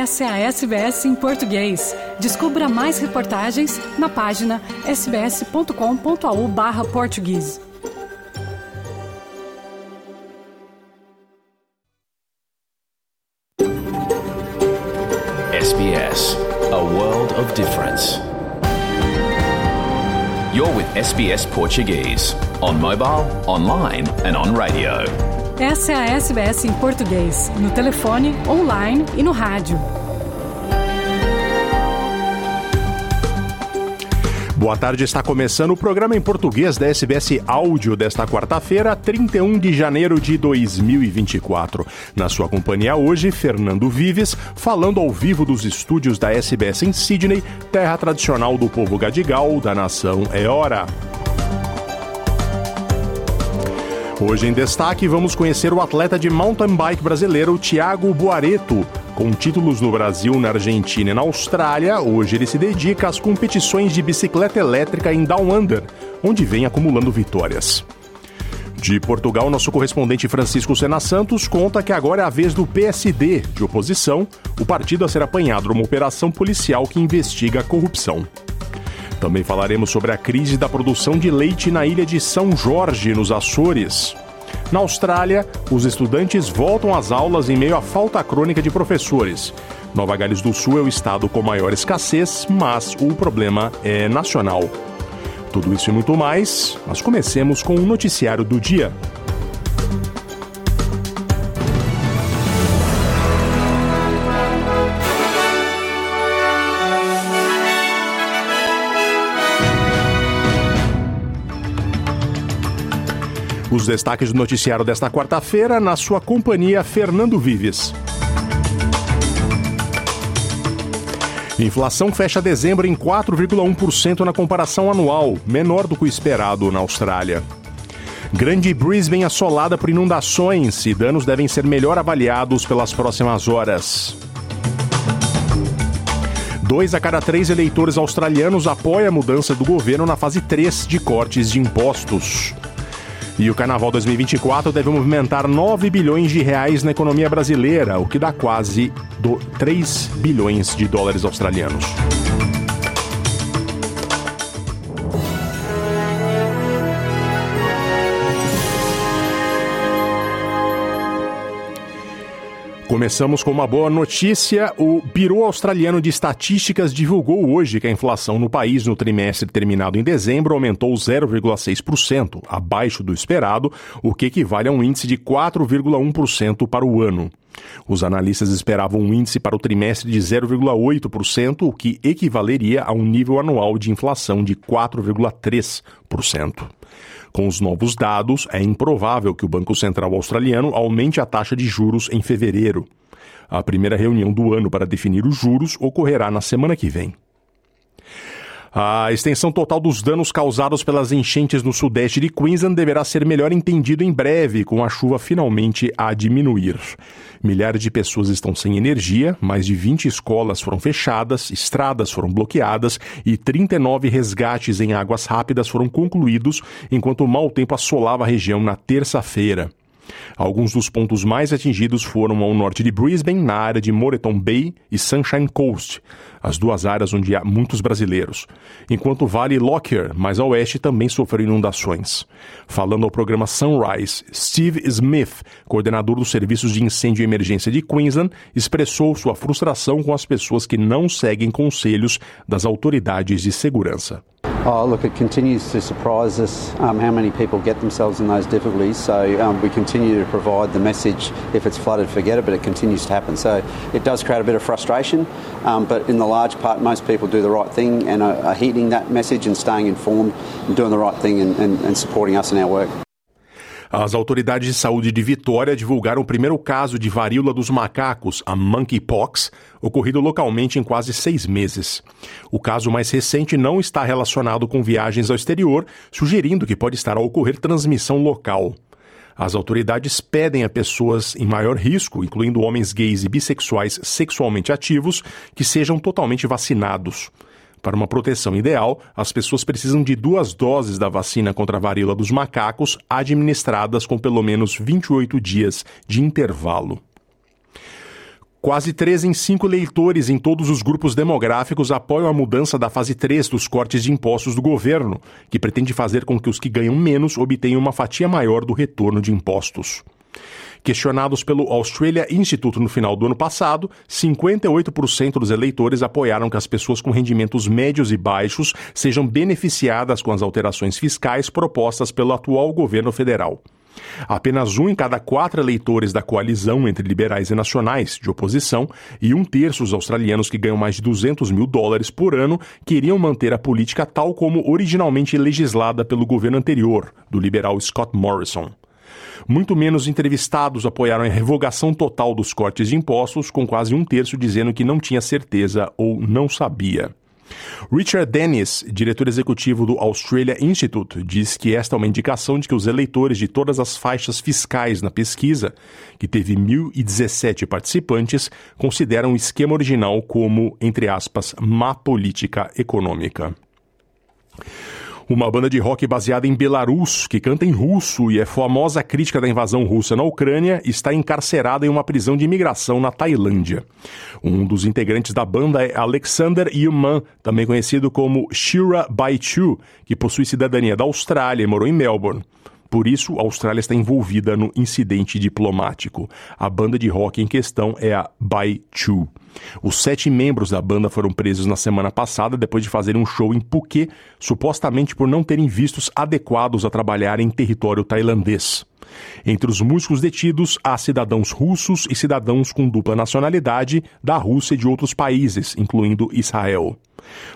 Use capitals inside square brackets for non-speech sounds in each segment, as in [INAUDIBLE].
Essa é a SBS em português. Descubra mais reportagens na página sbs.com.au barra português. SBS, a world of difference. You're with SBS Portuguese on mobile, online and on radio. Essa é a SBS em português, no telefone, online e no rádio. Boa tarde, está começando o programa em português da SBS Áudio desta quarta-feira, 31 de janeiro de 2024. Na sua companhia hoje, Fernando Vives, falando ao vivo dos estúdios da SBS em Sydney, terra tradicional do povo gadigal da nação Eora. Hoje em destaque, vamos conhecer o atleta de mountain bike brasileiro Thiago Buareto. Com títulos no Brasil, na Argentina e na Austrália, hoje ele se dedica às competições de bicicleta elétrica em Down Under, onde vem acumulando vitórias. De Portugal, nosso correspondente Francisco Sena Santos conta que agora é a vez do PSD, de oposição, o partido a ser apanhado numa operação policial que investiga a corrupção. Também falaremos sobre a crise da produção de leite na ilha de São Jorge, nos Açores. Na Austrália, os estudantes voltam às aulas em meio à falta crônica de professores. Nova Gales do Sul é o estado com maior escassez, mas o problema é nacional. Tudo isso e muito mais, mas comecemos com o noticiário do dia. Os destaques do noticiário desta quarta-feira, na sua companhia, Fernando Vives. Inflação fecha dezembro em 4,1% na comparação anual, menor do que o esperado na Austrália. Grande Brisbane assolada por inundações e danos devem ser melhor avaliados pelas próximas horas. Dois a cada três eleitores australianos apoiam a mudança do governo na fase 3 de cortes de impostos. E o Carnaval 2024 deve movimentar 9 bilhões de reais na economia brasileira, o que dá quase do 3 bilhões de dólares australianos. Começamos com uma boa notícia. O Biro Australiano de Estatísticas divulgou hoje que a inflação no país no trimestre terminado em dezembro aumentou 0,6%, abaixo do esperado, o que equivale a um índice de 4,1% para o ano. Os analistas esperavam um índice para o trimestre de 0,8%, o que equivaleria a um nível anual de inflação de 4,3%. Com os novos dados, é improvável que o Banco Central Australiano aumente a taxa de juros em fevereiro. A primeira reunião do ano para definir os juros ocorrerá na semana que vem. A extensão total dos danos causados pelas enchentes no sudeste de Queensland deverá ser melhor entendido em breve, com a chuva finalmente a diminuir. Milhares de pessoas estão sem energia, mais de 20 escolas foram fechadas, estradas foram bloqueadas e 39 resgates em águas rápidas foram concluídos, enquanto o mau tempo assolava a região na terça-feira. Alguns dos pontos mais atingidos foram ao norte de Brisbane, na área de Moreton Bay e Sunshine Coast, as duas áreas onde há muitos brasileiros, enquanto o Vale Lockyer, mais a oeste, também sofreu inundações. Falando ao programa Sunrise, Steve Smith, coordenador dos serviços de incêndio e emergência de Queensland, expressou sua frustração com as pessoas que não seguem conselhos das autoridades de segurança. Oh, look, it continues to surprise us um, how many people get themselves in those difficulties. So um, we continue to provide the message if it's flooded, forget it, but it continues to happen. So it does create a bit of frustration, um, but in the large part, most people do the right thing and are, are heeding that message and staying informed and doing the right thing and, and, and supporting us in our work. As autoridades de saúde de Vitória divulgaram o primeiro caso de varíola dos macacos, a monkeypox, ocorrido localmente em quase seis meses. O caso mais recente não está relacionado com viagens ao exterior, sugerindo que pode estar a ocorrer transmissão local. As autoridades pedem a pessoas em maior risco, incluindo homens gays e bissexuais sexualmente ativos, que sejam totalmente vacinados. Para uma proteção ideal, as pessoas precisam de duas doses da vacina contra a varíola dos macacos, administradas com pelo menos 28 dias de intervalo. Quase 3 em 5 eleitores em todos os grupos demográficos apoiam a mudança da fase 3 dos cortes de impostos do governo, que pretende fazer com que os que ganham menos obtenham uma fatia maior do retorno de impostos. Questionados pelo Australia Institute no final do ano passado, 58% dos eleitores apoiaram que as pessoas com rendimentos médios e baixos sejam beneficiadas com as alterações fiscais propostas pelo atual governo federal. Apenas um em cada quatro eleitores da coalizão entre liberais e nacionais, de oposição, e um terço dos australianos que ganham mais de 200 mil dólares por ano queriam manter a política tal como originalmente legislada pelo governo anterior, do liberal Scott Morrison. Muito menos entrevistados apoiaram a revogação total dos cortes de impostos, com quase um terço dizendo que não tinha certeza ou não sabia. Richard Dennis, diretor executivo do Australia Institute, diz que esta é uma indicação de que os eleitores de todas as faixas fiscais na pesquisa, que teve 1.017 participantes, consideram o esquema original como, entre aspas, má política econômica. Uma banda de rock baseada em Belarus, que canta em russo e é famosa crítica da invasão russa na Ucrânia, está encarcerada em uma prisão de imigração na Tailândia. Um dos integrantes da banda é Alexander Yuman, também conhecido como Shira Baichu, que possui cidadania da Austrália e morou em Melbourne. Por isso, a Austrália está envolvida no incidente diplomático. A banda de rock em questão é a Bai Chu. Os sete membros da banda foram presos na semana passada depois de fazerem um show em Phuket, supostamente por não terem vistos adequados a trabalhar em território tailandês. Entre os músicos detidos, há cidadãos russos e cidadãos com dupla nacionalidade da Rússia e de outros países, incluindo Israel.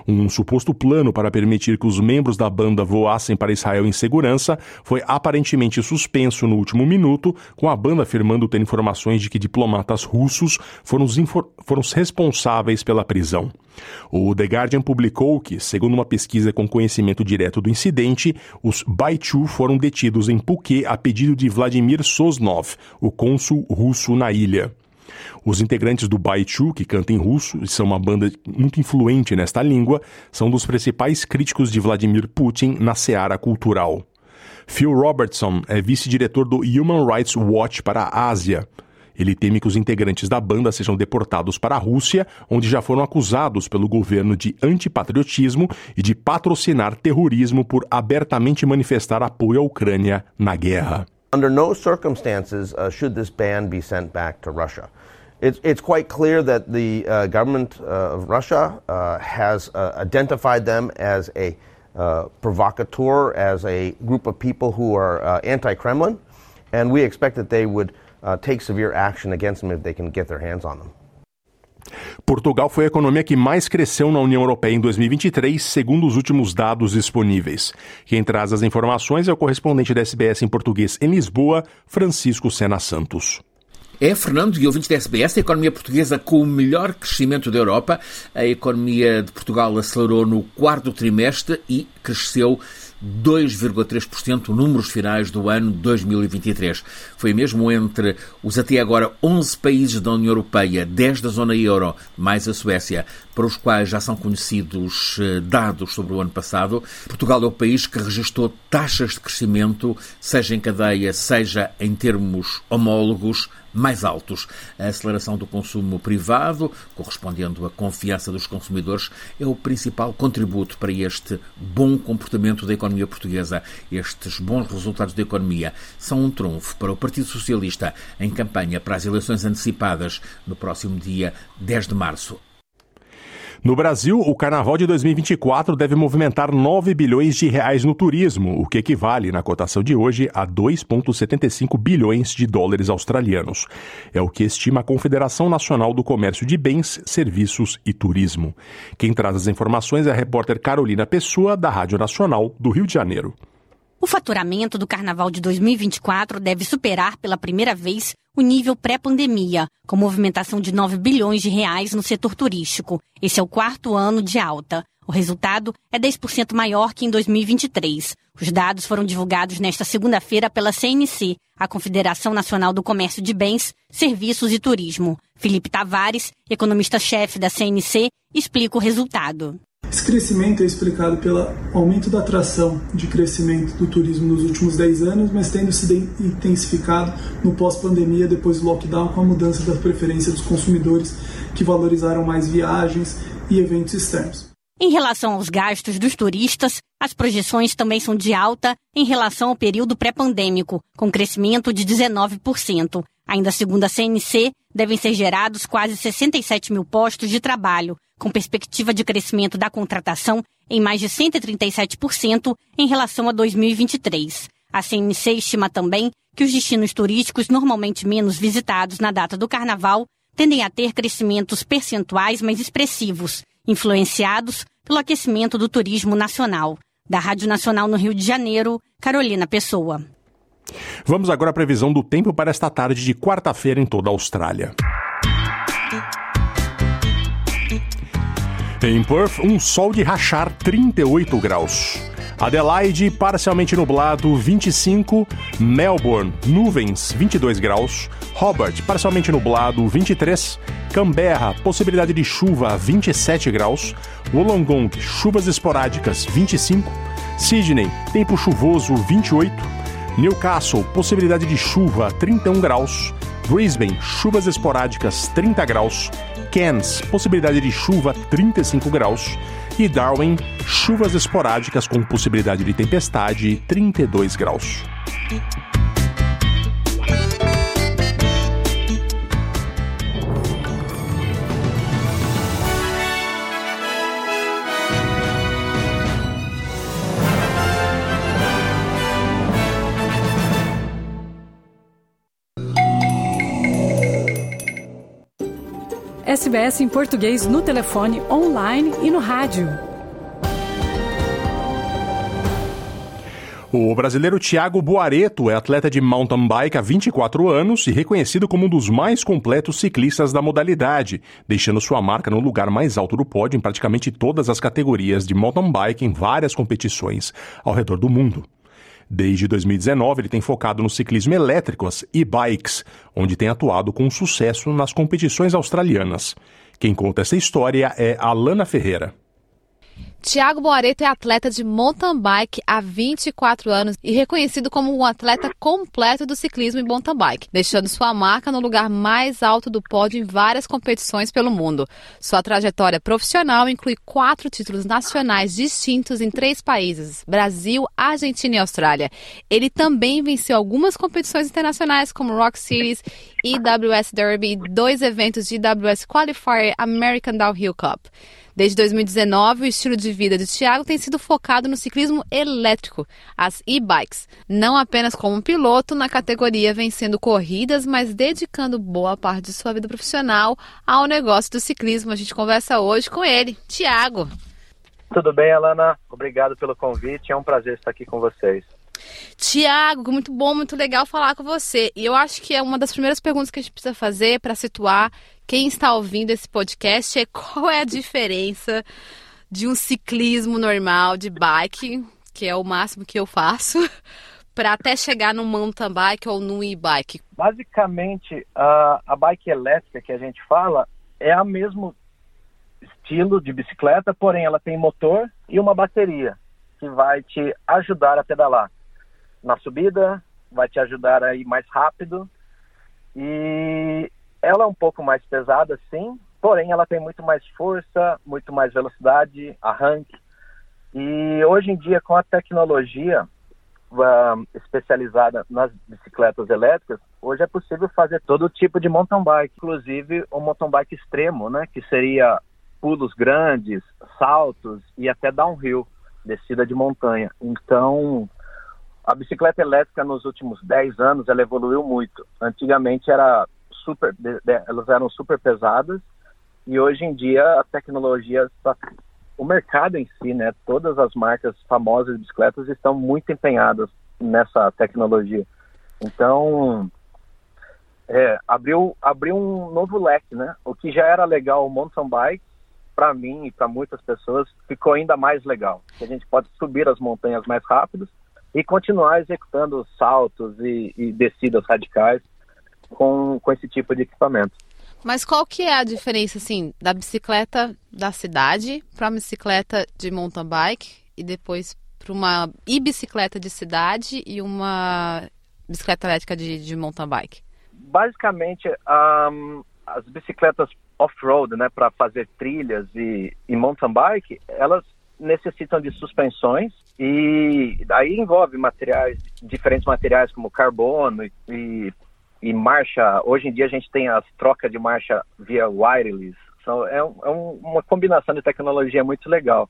Um suposto plano para permitir que os membros da banda voassem para Israel em segurança foi aparentemente suspenso no último minuto, com a banda afirmando ter informações de que diplomatas russos foram os, foram os responsáveis pela prisão. O The Guardian publicou que, segundo uma pesquisa com conhecimento direto do incidente, os Baichu foram detidos em Phuket a pedido de Vladimir Sosnov, o cônsul russo na ilha. Os integrantes do Baichu, que canta em russo e são uma banda muito influente nesta língua, são dos principais críticos de Vladimir Putin na seara cultural. Phil Robertson é vice-diretor do Human Rights Watch para a Ásia. Ele teme que os integrantes da banda sejam deportados para a Rússia, onde já foram acusados pelo governo de antipatriotismo e de patrocinar terrorismo por abertamente manifestar apoio à Ucrânia na guerra. Under no circumstances uh, should this ban be sent back to Russia. It's, it's quite clear that the uh, government uh, of Russia uh, has uh, identified them as a provocateur, as a group of people who are anti Kremlin, and we expect that they would take severe action against them if they can get their hands on them. Portugal foi a economia que mais cresceu na União Europeia em 2023, segundo os últimos dados disponíveis. Quem traz as informações é o correspondente da SBS em português em Lisboa, Francisco Sena Santos. É, Fernando, e ouvintes da SBS, a economia portuguesa com o melhor crescimento da Europa. A economia de Portugal acelerou no quarto trimestre e cresceu 2,3% números finais do ano 2023. Foi mesmo entre os até agora 11 países da União Europeia, 10 da zona euro, mais a Suécia, para os quais já são conhecidos eh, dados sobre o ano passado. Portugal é o país que registrou taxas de crescimento, seja em cadeia, seja em termos homólogos, mais altos. A aceleração do consumo privado, correspondendo à confiança dos consumidores, é o principal contributo para este bom comportamento da economia portuguesa. Estes bons resultados da economia são um trunfo para o Partido Socialista em campanha para as eleições antecipadas no próximo dia 10 de março. No Brasil, o Carnaval de 2024 deve movimentar 9 bilhões de reais no turismo, o que equivale, na cotação de hoje, a 2,75 bilhões de dólares australianos. É o que estima a Confederação Nacional do Comércio de Bens, Serviços e Turismo. Quem traz as informações é a repórter Carolina Pessoa, da Rádio Nacional do Rio de Janeiro. O faturamento do Carnaval de 2024 deve superar pela primeira vez o nível pré-pandemia, com movimentação de 9 bilhões de reais no setor turístico. Esse é o quarto ano de alta. O resultado é 10% maior que em 2023. Os dados foram divulgados nesta segunda-feira pela CNC, a Confederação Nacional do Comércio de Bens, Serviços e Turismo. Felipe Tavares, economista-chefe da CNC, explica o resultado. Esse crescimento é explicado pelo aumento da atração de crescimento do turismo nos últimos 10 anos, mas tendo se intensificado no pós-pandemia, depois do lockdown, com a mudança da preferência dos consumidores que valorizaram mais viagens e eventos externos. Em relação aos gastos dos turistas, as projeções também são de alta em relação ao período pré-pandêmico, com crescimento de 19%. Ainda segundo a CNC, devem ser gerados quase 67 mil postos de trabalho, com perspectiva de crescimento da contratação em mais de 137% em relação a 2023. A CNC estima também que os destinos turísticos normalmente menos visitados na data do carnaval tendem a ter crescimentos percentuais mais expressivos, influenciados pelo aquecimento do turismo nacional. Da Rádio Nacional no Rio de Janeiro, Carolina Pessoa. Vamos agora à previsão do tempo para esta tarde de quarta-feira em toda a Austrália. Em Perth, um sol de rachar 38 graus. Adelaide, parcialmente nublado, 25. Melbourne, nuvens, 22 graus. Hobart, parcialmente nublado, 23. Canberra, possibilidade de chuva, 27 graus. Wollongong, chuvas esporádicas, 25. Sydney, tempo chuvoso, 28. Newcastle, possibilidade de chuva, 31 graus. Brisbane, chuvas esporádicas, 30 graus. Cairns, possibilidade de chuva, 35 graus. E Darwin, chuvas esporádicas com possibilidade de tempestade, 32 graus. SBS em português no telefone, online e no rádio. O brasileiro Thiago Boareto é atleta de mountain bike há 24 anos e reconhecido como um dos mais completos ciclistas da modalidade, deixando sua marca no lugar mais alto do pódio em praticamente todas as categorias de mountain bike em várias competições ao redor do mundo. Desde 2019, ele tem focado no ciclismo elétrico, as e-bikes, onde tem atuado com sucesso nas competições australianas. Quem conta essa história é Alana Ferreira. Tiago Boareto é atleta de mountain bike há 24 anos e reconhecido como um atleta completo do ciclismo em mountain bike, deixando sua marca no lugar mais alto do pódio em várias competições pelo mundo. Sua trajetória profissional inclui quatro títulos nacionais distintos em três países: Brasil, Argentina e Austrália. Ele também venceu algumas competições internacionais como Rock Series, EWS Derby e dois eventos de EWS Qualifier American Downhill Cup. Desde 2019, o estilo de vida de Thiago tem sido focado no ciclismo elétrico, as e-bikes, não apenas como piloto na categoria vencendo corridas, mas dedicando boa parte de sua vida profissional ao negócio do ciclismo. A gente conversa hoje com ele, Thiago. Tudo bem, Alana? Obrigado pelo convite. É um prazer estar aqui com vocês. Tiago, muito bom, muito legal falar com você. E eu acho que é uma das primeiras perguntas que a gente precisa fazer para situar quem está ouvindo esse podcast é qual é a diferença de um ciclismo normal de bike, que é o máximo que eu faço, [LAUGHS] para até chegar no mountain bike ou no e-bike. Basicamente, a, a bike elétrica que a gente fala é o mesmo estilo de bicicleta, porém ela tem motor e uma bateria que vai te ajudar a pedalar na subida, vai te ajudar a ir mais rápido e ela é um pouco mais pesada, sim, porém ela tem muito mais força, muito mais velocidade, arranque. E hoje em dia, com a tecnologia uh, especializada nas bicicletas elétricas, hoje é possível fazer todo tipo de mountain bike, inclusive o mountain bike extremo, né, que seria pulos grandes, saltos e até downhill, descida de montanha. Então, a bicicleta elétrica nos últimos 10 anos ela evoluiu muito. Antigamente era super, elas eram super pesadas e hoje em dia a tecnologia o mercado em si, né, todas as marcas famosas de bicicletas estão muito empenhadas nessa tecnologia. Então, é, abriu, abriu um novo leque, né? O que já era legal o mountain bike, para mim e para muitas pessoas, ficou ainda mais legal. A gente pode subir as montanhas mais rápidos e continuar executando saltos e, e descidas radicais com, com esse tipo de equipamento. Mas qual que é a diferença, assim, da bicicleta da cidade para uma bicicleta de mountain bike e depois para uma e-bicicleta de cidade e uma bicicleta elétrica de, de mountain bike? Basicamente, um, as bicicletas off-road, né, para fazer trilhas e, e mountain bike, elas necessitam de suspensões e aí envolve materiais, diferentes materiais como carbono e, e, marcha. Hoje em dia a gente tem as trocas de marcha via wireless. Então, é, é um, uma combinação de tecnologia muito legal.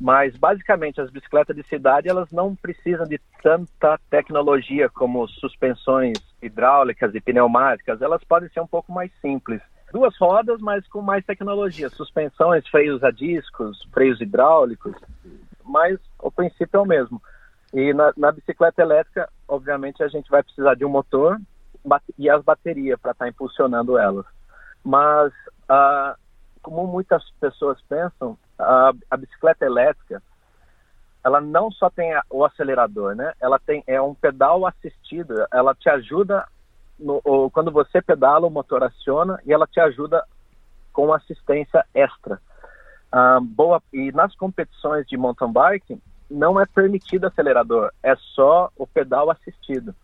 Mas basicamente as bicicletas de cidade elas não precisam de tanta tecnologia como suspensões hidráulicas e pneumáticas. Elas podem ser um pouco mais simples duas rodas, mas com mais tecnologia, suspensões, freios a discos, freios hidráulicos, mas o princípio é o mesmo. E na, na bicicleta elétrica, obviamente, a gente vai precisar de um motor e as baterias para estar tá impulsionando elas. Mas, ah, como muitas pessoas pensam, a, a bicicleta elétrica, ela não só tem o acelerador, né? Ela tem é um pedal assistido. Ela te ajuda no, quando você pedala, o motor aciona e ela te ajuda com assistência extra. Ah, boa, e nas competições de mountain bike, não é permitido acelerador, é só o pedal assistido.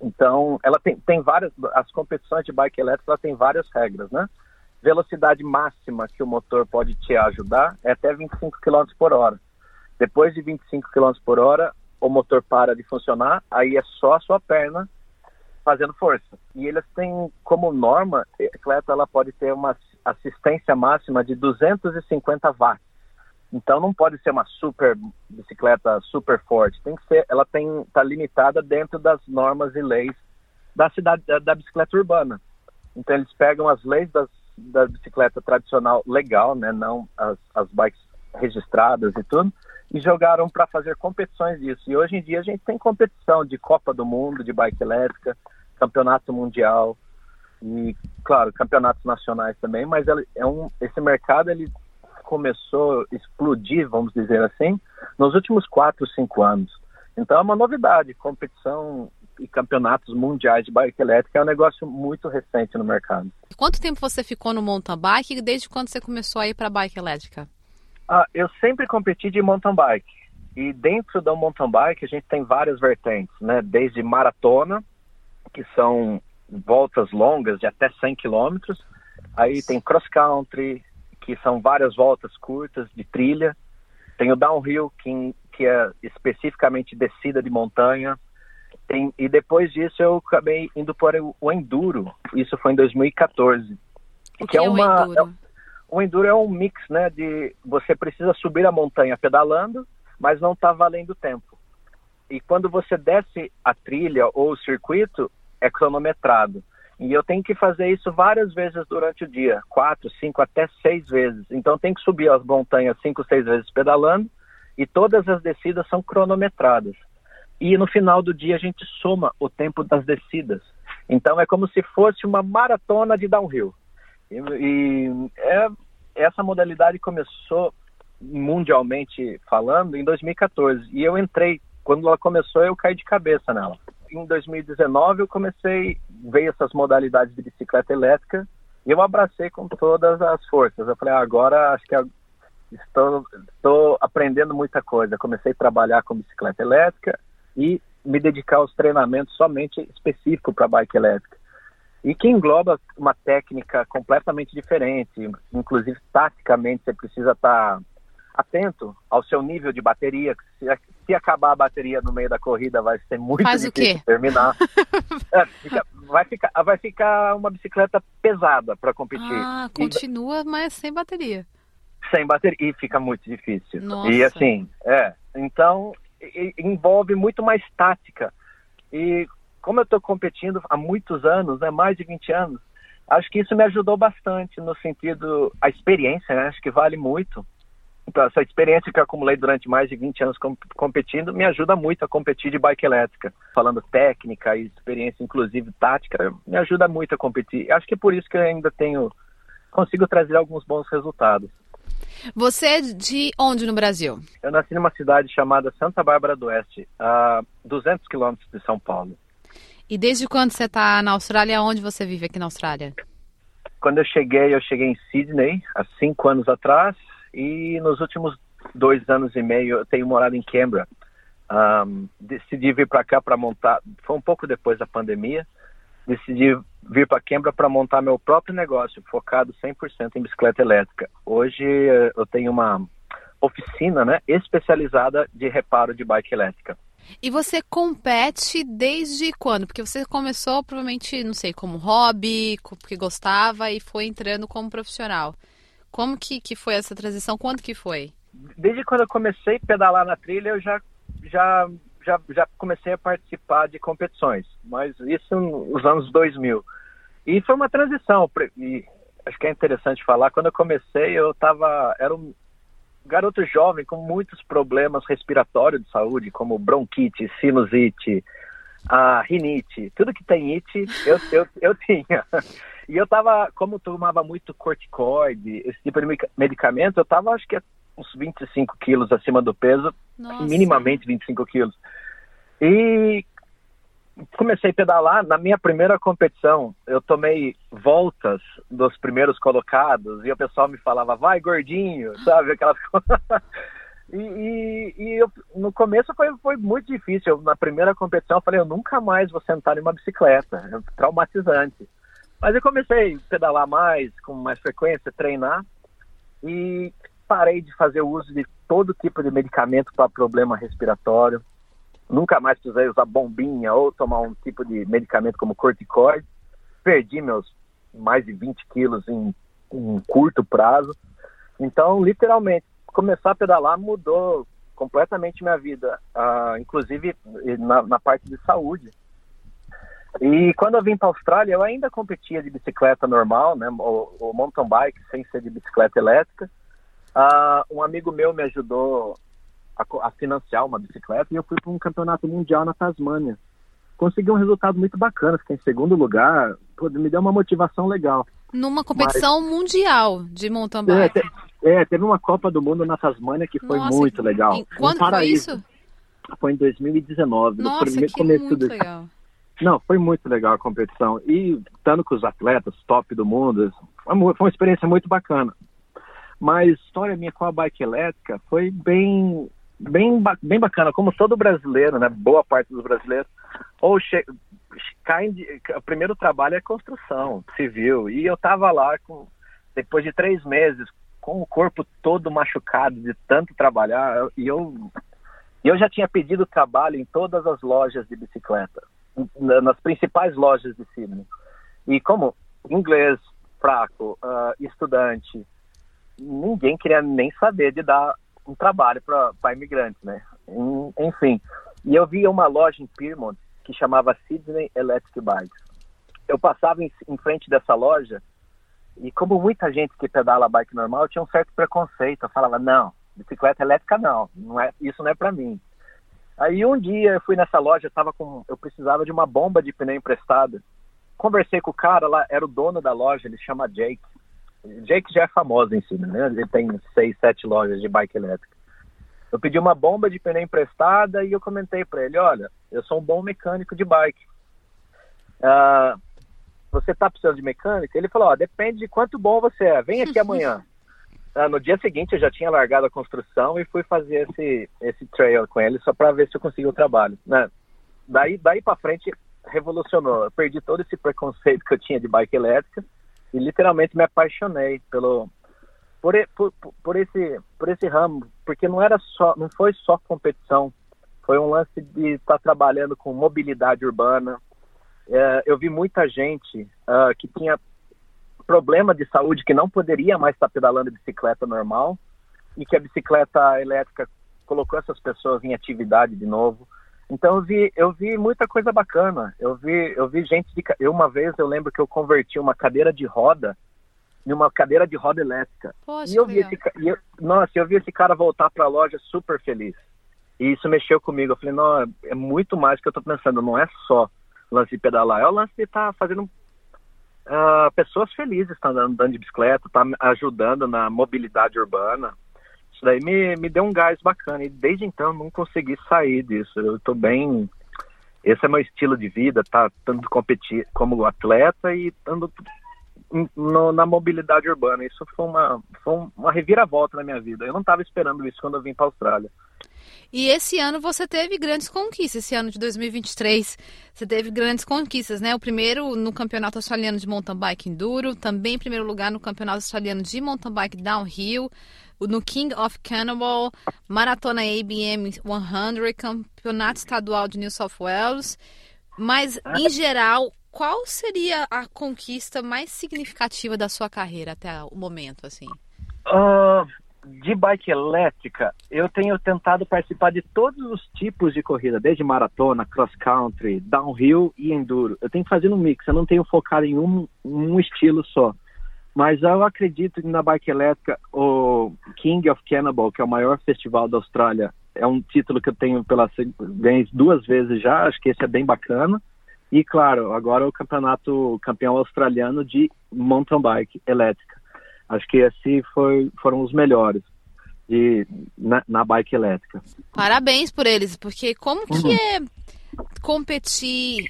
Então, ela tem, tem várias, as competições de bike elétrica, ela tem várias regras, né? Velocidade máxima que o motor pode te ajudar é até 25 km por hora. Depois de 25 km por hora, o motor para de funcionar, aí é só a sua perna fazendo força. E eles têm como norma, a bicicleta ela pode ter uma assistência máxima de 250 watts. Então não pode ser uma super bicicleta super forte. Tem que ser, ela tem tá limitada dentro das normas e leis da cidade da, da bicicleta urbana. Então eles pegam as leis das, da bicicleta tradicional legal, né, não as, as bikes registradas e tudo, e jogaram para fazer competições disso. E hoje em dia a gente tem competição de Copa do Mundo de bike elétrica, campeonato mundial e, claro, campeonatos nacionais também, mas é um, esse mercado ele começou a explodir, vamos dizer assim, nos últimos quatro, cinco anos. Então é uma novidade, competição e campeonatos mundiais de bike elétrica é um negócio muito recente no mercado. Quanto tempo você ficou no mountain bike e desde quando você começou a ir para bike elétrica? Ah, eu sempre competi de mountain bike. E dentro da mountain bike a gente tem várias vertentes, né? Desde maratona, que são voltas longas de até 100 quilômetros. Aí tem cross country, que são várias voltas curtas de trilha. Tem o downhill, que, que é especificamente descida de montanha. Tem, e depois disso eu acabei indo para o, o enduro. Isso foi em 2014. O que, que é, é uma, o enduro? É, o enduro é um mix, né? De você precisa subir a montanha pedalando, mas não está valendo tempo. E quando você desce a trilha ou o circuito, é cronometrado. E eu tenho que fazer isso várias vezes durante o dia, quatro, cinco, até seis vezes. Então tem que subir as montanhas cinco, seis vezes pedalando e todas as descidas são cronometradas. E no final do dia a gente soma o tempo das descidas. Então é como se fosse uma maratona de downhill. E, e é, essa modalidade começou mundialmente falando em 2014 e eu entrei quando ela começou eu caí de cabeça nela em 2019 eu comecei, veio essas modalidades de bicicleta elétrica e eu abracei com todas as forças. Eu falei, ah, agora acho que estou, estou aprendendo muita coisa. Comecei a trabalhar com bicicleta elétrica e me dedicar aos treinamentos somente específico para bike elétrica. E que engloba uma técnica completamente diferente, inclusive taticamente você precisa estar atento ao seu nível de bateria. Se, se, acabar a bateria no meio da corrida, vai ser muito Faz difícil terminar. [LAUGHS] é, fica, vai, ficar, vai ficar uma bicicleta pesada para competir. Ah, continua, e, mas sem bateria. Sem bateria. E fica muito difícil. Nossa. E assim, é. Então, e, envolve muito mais tática. E como eu estou competindo há muitos anos, né, mais de 20 anos, acho que isso me ajudou bastante no sentido, a experiência, né, acho que vale muito então, essa experiência que eu acumulei durante mais de 20 anos competindo me ajuda muito a competir de bike elétrica. Falando técnica e experiência, inclusive tática, me ajuda muito a competir. Acho que é por isso que eu ainda tenho, consigo trazer alguns bons resultados. Você é de onde no Brasil? Eu nasci numa cidade chamada Santa Bárbara do Oeste, a 200 quilômetros de São Paulo. E desde quando você está na Austrália? Onde você vive aqui na Austrália? quando eu cheguei, eu cheguei em Sydney há cinco anos atrás e nos últimos dois anos e meio eu tenho morado em Canberra. Um, decidi vir para cá para montar, foi um pouco depois da pandemia, decidi vir para Canberra para montar meu próprio negócio, focado 100% em bicicleta elétrica. Hoje eh, eu tenho uma oficina né, especializada de reparo de bike elétrica. E você compete desde quando? Porque você começou provavelmente, não sei, como hobby, porque gostava e foi entrando como profissional. Como que, que foi essa transição? Quando que foi? Desde quando eu comecei a pedalar na trilha, eu já, já, já, já comecei a participar de competições, mas isso nos anos 2000. E foi uma transição, e acho que é interessante falar, quando eu comecei, eu estava, era um, garoto jovem com muitos problemas respiratórios de saúde, como bronquite, sinusite, a rinite, tudo que tem it, eu, eu, eu tinha. [LAUGHS] E eu tava, como tomava muito corticoide, esse tipo de medicamento, eu tava acho que uns 25 quilos acima do peso, Nossa. minimamente 25 quilos. E comecei a pedalar. Na minha primeira competição, eu tomei voltas dos primeiros colocados e o pessoal me falava, vai gordinho, [LAUGHS] sabe? Aquelas coisas. [LAUGHS] E, e, e eu, no começo foi, foi muito difícil. Eu, na primeira competição, eu falei, eu nunca mais vou sentar em uma bicicleta. É traumatizante. Mas eu comecei a pedalar mais, com mais frequência, treinar. E parei de fazer uso de todo tipo de medicamento para problema respiratório Nunca mais precisei usar bombinha ou tomar um tipo de medicamento como corticoide. Perdi meus mais de 20 quilos em, em curto prazo. Então, literalmente, começar a pedalar mudou completamente minha vida, uh, inclusive na, na, parte de saúde. E quando eu vim para a Austrália, eu ainda competia de bicicleta normal, né, o, mountain bike, sem ser de bicicleta elétrica. Uh, um amigo meu me ajudou a, a financiar uma bicicleta e eu fui para um campeonato mundial na Tasmânia. Consegui um resultado muito bacana, fiquei em segundo lugar, pô, me deu uma motivação legal. Numa competição Mas, mundial de mountain bike. É, é, teve uma Copa do Mundo na Tasmânia que foi Nossa, muito legal. Quando um foi isso? Foi em 2019, Nossa, no primeiro começo muito do... legal. Não, foi muito legal a competição. E estando com os atletas top do mundo, foi uma experiência muito bacana. Mas a história minha com a bike elétrica foi bem bem, bem bacana, como todo brasileiro, né? Boa parte dos brasileiros, ou de... o primeiro trabalho é construção civil. E eu estava lá com depois de três meses com o corpo todo machucado de tanto trabalhar e eu eu já tinha pedido trabalho em todas as lojas de bicicleta, nas principais lojas de Sydney. E como inglês fraco, uh, estudante, ninguém queria nem saber de dar um trabalho para imigrantes, né? Enfim, e eu via uma loja em Pyrmont que chamava Sydney Electric Bikes. Eu passava em, em frente dessa loja e como muita gente que pedala bike normal tinha um certo preconceito, eu falava não, bicicleta elétrica não, não é, isso não é para mim. Aí um dia eu fui nessa loja, tava com, eu precisava de uma bomba de pneu emprestada. Conversei com o cara lá, era o dono da loja, ele chama Jake. Jake já é famoso em cima, né? Ele tem seis, sete lojas de bike elétrica. Eu pedi uma bomba de pneu emprestada e eu comentei para ele, olha, eu sou um bom mecânico de bike. Uh, você tá precisando de mecânica? Ele falou, ó, depende de quanto bom você é, vem aqui amanhã. [LAUGHS] Uh, no dia seguinte eu já tinha largado a construção e fui fazer esse, esse trail com ele só para ver se eu conseguia o trabalho. Né? Daí, daí para frente revolucionou. Eu perdi todo esse preconceito que eu tinha de bike elétrica e literalmente me apaixonei pelo por, por, por esse por esse ramo, porque não era só não foi só competição, foi um lance de estar trabalhando com mobilidade urbana. É, eu vi muita gente uh, que tinha problema de saúde que não poderia mais estar pedalando bicicleta normal e que a bicicleta elétrica colocou essas pessoas em atividade de novo. Então eu vi, eu vi muita coisa bacana. Eu vi, eu vi gente de, eu uma vez eu lembro que eu converti uma cadeira de roda em uma cadeira de roda elétrica. Poxa, e eu vi esse, e eu, nossa, eu vi esse cara voltar para a loja super feliz. E isso mexeu comigo. Eu falei, não, é muito mais do que eu estou pensando. Não é só lance de pedalar, é o lance de estar tá fazendo uh, pessoas felizes, estão tá andando de bicicleta, tá ajudando na mobilidade urbana. Isso daí me, me deu um gás bacana e desde então não consegui sair disso. Eu estou bem. Esse é meu estilo de vida, tá? Tanto competir como atleta e tanto no, na mobilidade urbana. Isso foi uma, foi uma reviravolta na minha vida. Eu não estava esperando isso quando eu vim para a Austrália. E esse ano você teve grandes conquistas, esse ano de 2023. Você teve grandes conquistas, né? O primeiro no Campeonato Australiano de Mountain Bike Enduro, também primeiro lugar no Campeonato Australiano de Mountain Bike Downhill, no King of Cannibal, Maratona ABM 100, Campeonato Estadual de New South Wales. Mas, em geral, qual seria a conquista mais significativa da sua carreira até o momento, assim? Uh, de bike elétrica, eu tenho tentado participar de todos os tipos de corrida, desde maratona, cross country, downhill e enduro. Eu tenho fazendo um mix, eu não tenho focado em um, um estilo só. Mas eu acredito que na bike elétrica, o King of Cannibal, que é o maior festival da Austrália, é um título que eu tenho pela ganhei duas vezes já, acho que esse é bem bacana. E claro, agora o campeonato campeão australiano de mountain bike elétrica. Acho que esses foi, foram os melhores de, na, na, bike elétrica. Parabéns por eles, porque como que uhum. é competir,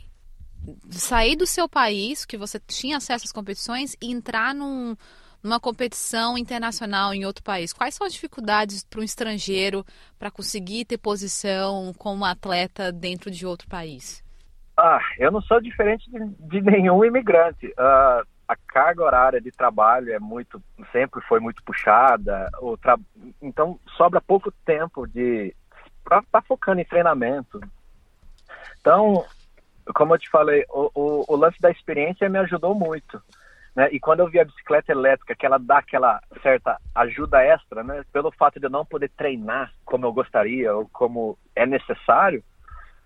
sair do seu país, que você tinha acesso às competições, e entrar num, numa competição internacional em outro país? Quais são as dificuldades para um estrangeiro para conseguir ter posição como atleta dentro de outro país? Ah, eu não sou diferente de, de nenhum imigrante. Uh, a carga horária de trabalho é muito, sempre foi muito puxada, tra... então sobra pouco tempo de para estar tá focando em treinamento. Então, como eu te falei, o, o, o, lance da experiência me ajudou muito. Né? E quando eu vi a bicicleta elétrica, que ela dá aquela certa ajuda extra, né? pelo fato de eu não poder treinar como eu gostaria ou como é necessário,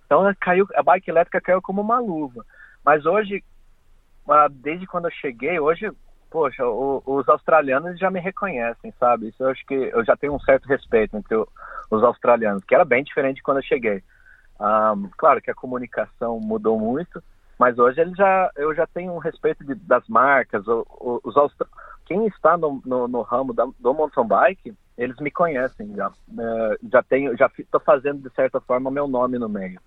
então caiu, a bike elétrica caiu como uma luva. Mas hoje, desde quando eu cheguei, hoje, poxa, o, os australianos já me reconhecem, sabe? Isso eu acho que eu já tenho um certo respeito entre o, os australianos, que era bem diferente quando eu cheguei. Um, claro que a comunicação mudou muito, mas hoje ele já, eu já tenho um respeito de, das marcas, o, os quem está no, no, no ramo da, do mountain bike, eles me conhecem já, uh, já tenho, já estou fazendo de certa forma meu nome no meio.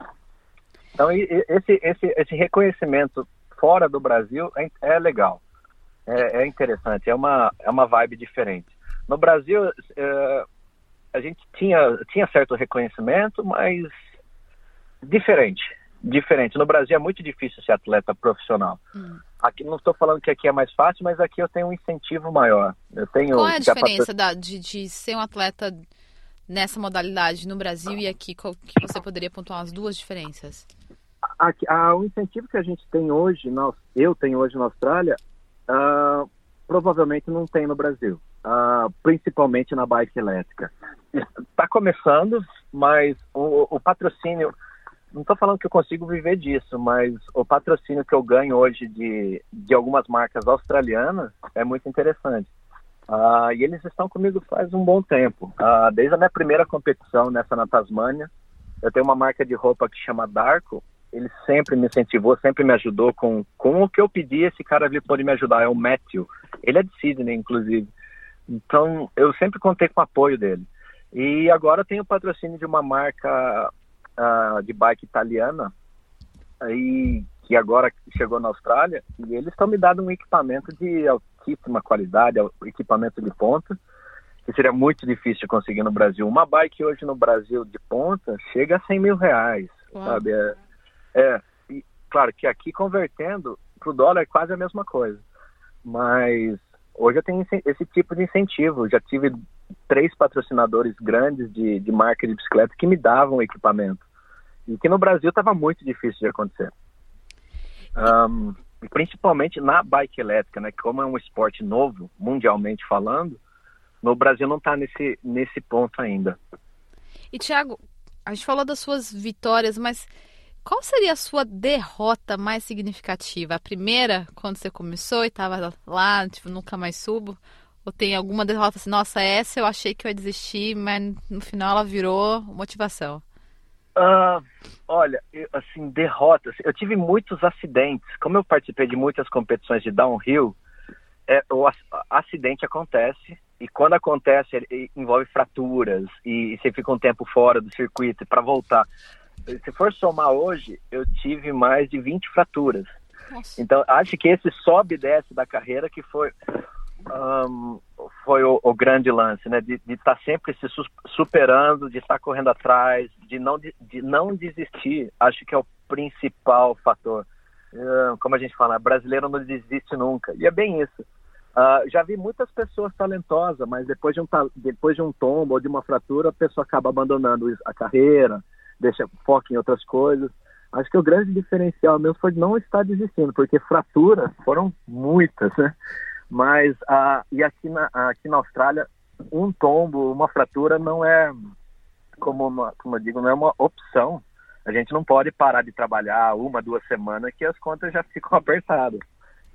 Então esse, esse, esse reconhecimento fora do Brasil é, é legal, é, é, interessante, é uma, é uma vibe diferente. No Brasil, é, a gente tinha, tinha certo reconhecimento, mas diferente, diferente. No Brasil é muito difícil ser atleta profissional. Hum. Aqui não estou falando que aqui é mais fácil, mas aqui eu tenho um incentivo maior. Eu tenho Qual é a diferença da, de, de ser um atleta nessa modalidade no Brasil e aqui? Qual, que você poderia pontuar as duas diferenças? A, o incentivo que a gente tem hoje, nós, eu tenho hoje na Austrália, uh, provavelmente não tem no Brasil, uh, principalmente na bike elétrica. Está começando, mas o, o patrocínio, não estou falando que eu consigo viver disso, mas o patrocínio que eu ganho hoje de, de algumas marcas australianas é muito interessante. Uh, e eles estão comigo faz um bom tempo. Desde a minha primeira competição nessa na Tasmânia, eu tenho uma marca de roupa que chama Darko, ele sempre me incentivou, sempre me ajudou com, com o que eu pedi, esse cara ali pode me ajudar, é o Matthew. Ele é de Sydney, inclusive. Então, eu sempre contei com o apoio dele. E agora tenho o patrocínio de uma marca uh, de bike italiana, aí, que agora chegou na Austrália, e eles estão me dando um equipamento de altíssima qualidade, equipamento de ponta, que seria muito difícil conseguir no Brasil. Uma bike hoje no Brasil de ponta chega a 100 mil reais, Uau. sabe? É, é, e, claro que aqui convertendo para o dólar é quase a mesma coisa. Mas hoje eu tenho esse tipo de incentivo. Já tive três patrocinadores grandes de, de marca de bicicleta que me davam equipamento. E que no Brasil estava muito difícil de acontecer. Um, principalmente na bike elétrica, né? Como é um esporte novo, mundialmente falando, no Brasil não está nesse, nesse ponto ainda. E, Thiago, a gente falou das suas vitórias, mas qual seria a sua derrota mais significativa? A primeira, quando você começou e estava lá, tipo, nunca mais subo? Ou tem alguma derrota assim, nossa, essa eu achei que eu ia desistir, mas no final ela virou motivação? Uh, olha, eu, assim, derrotas. Eu tive muitos acidentes. Como eu participei de muitas competições de downhill, é, o acidente acontece e quando acontece ele envolve fraturas e, e você fica um tempo fora do circuito para voltar se for somar hoje, eu tive mais de 20 fraturas. Nossa. Então, acho que esse sobe e desce da carreira que foi um, foi o, o, grande lance, né? De estar tá sempre se superando, de estar tá correndo atrás, de não, de, de, não desistir. Acho que é o principal fator. Uh, como a gente fala, brasileiro não desiste nunca. E é bem isso. Uh, já vi muitas pessoas talentosas, mas depois de, um, depois de um tombo ou de uma fratura, a pessoa acaba abandonando a carreira, deixa foco em outras coisas. Acho que o grande diferencial mesmo foi não estar desistindo, porque fraturas foram muitas, né? Mas uh, e aqui na, aqui na Austrália, um tombo, uma fratura não é, como, uma, como eu digo, não é uma opção. A gente não pode parar de trabalhar uma, duas semanas que as contas já [LAUGHS] ficam apertadas.